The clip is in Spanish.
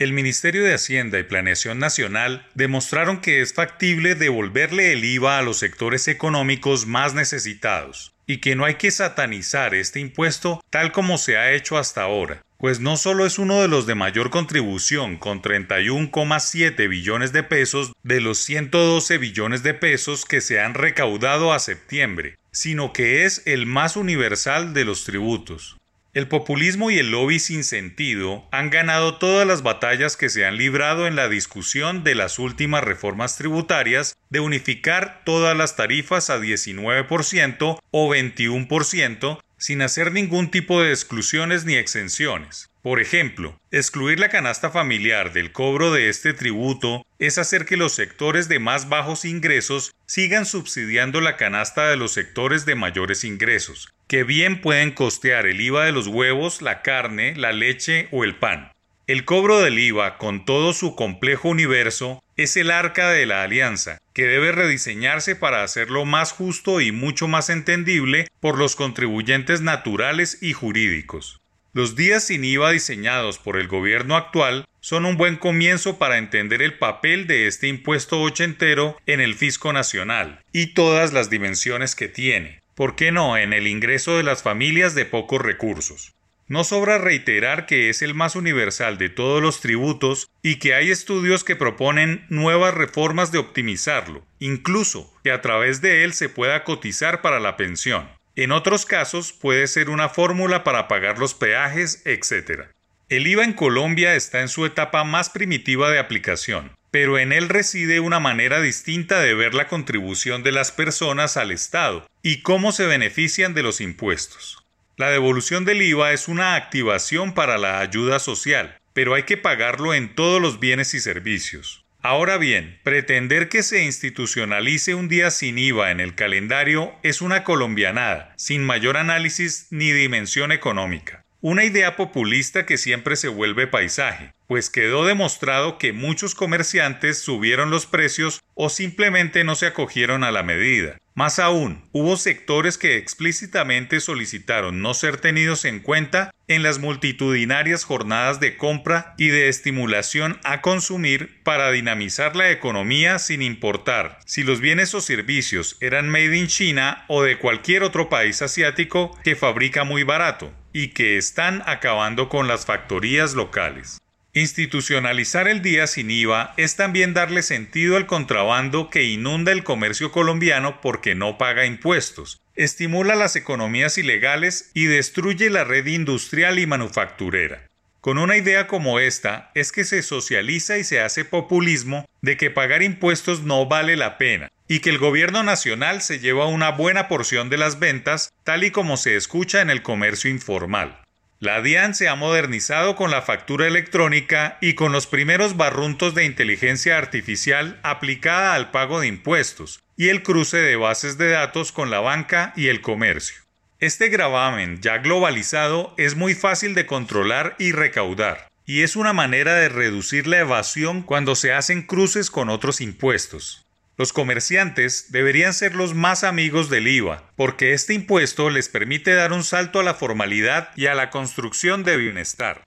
el Ministerio de Hacienda y Planeación Nacional demostraron que es factible devolverle el IVA a los sectores económicos más necesitados y que no hay que satanizar este impuesto tal como se ha hecho hasta ahora, pues no solo es uno de los de mayor contribución con 31,7 billones de pesos de los 112 billones de pesos que se han recaudado a septiembre, sino que es el más universal de los tributos. El populismo y el lobby sin sentido han ganado todas las batallas que se han librado en la discusión de las últimas reformas tributarias de unificar todas las tarifas a 19% o 21% sin hacer ningún tipo de exclusiones ni exenciones. Por ejemplo, excluir la canasta familiar del cobro de este tributo es hacer que los sectores de más bajos ingresos sigan subsidiando la canasta de los sectores de mayores ingresos, que bien pueden costear el IVA de los huevos, la carne, la leche o el pan. El cobro del IVA, con todo su complejo universo, es el arca de la alianza, que debe rediseñarse para hacerlo más justo y mucho más entendible por los contribuyentes naturales y jurídicos. Los días sin IVA diseñados por el gobierno actual son un buen comienzo para entender el papel de este impuesto ochentero en el fisco nacional y todas las dimensiones que tiene, ¿por qué no en el ingreso de las familias de pocos recursos? No sobra reiterar que es el más universal de todos los tributos y que hay estudios que proponen nuevas reformas de optimizarlo, incluso que a través de él se pueda cotizar para la pensión. En otros casos puede ser una fórmula para pagar los peajes, etc. El IVA en Colombia está en su etapa más primitiva de aplicación, pero en él reside una manera distinta de ver la contribución de las personas al Estado y cómo se benefician de los impuestos. La devolución del IVA es una activación para la ayuda social, pero hay que pagarlo en todos los bienes y servicios. Ahora bien, pretender que se institucionalice un día sin IVA en el calendario es una colombianada, sin mayor análisis ni dimensión económica. Una idea populista que siempre se vuelve paisaje, pues quedó demostrado que muchos comerciantes subieron los precios o simplemente no se acogieron a la medida. Más aún, hubo sectores que explícitamente solicitaron no ser tenidos en cuenta en las multitudinarias jornadas de compra y de estimulación a consumir para dinamizar la economía sin importar si los bienes o servicios eran made in China o de cualquier otro país asiático que fabrica muy barato y que están acabando con las factorías locales. Institucionalizar el día sin IVA es también darle sentido al contrabando que inunda el comercio colombiano porque no paga impuestos, estimula las economías ilegales y destruye la red industrial y manufacturera. Con una idea como esta es que se socializa y se hace populismo de que pagar impuestos no vale la pena y que el gobierno nacional se lleva una buena porción de las ventas tal y como se escucha en el comercio informal. La DIAN se ha modernizado con la factura electrónica y con los primeros barruntos de inteligencia artificial aplicada al pago de impuestos y el cruce de bases de datos con la banca y el comercio. Este gravamen ya globalizado es muy fácil de controlar y recaudar, y es una manera de reducir la evasión cuando se hacen cruces con otros impuestos. Los comerciantes deberían ser los más amigos del IVA, porque este impuesto les permite dar un salto a la formalidad y a la construcción de bienestar.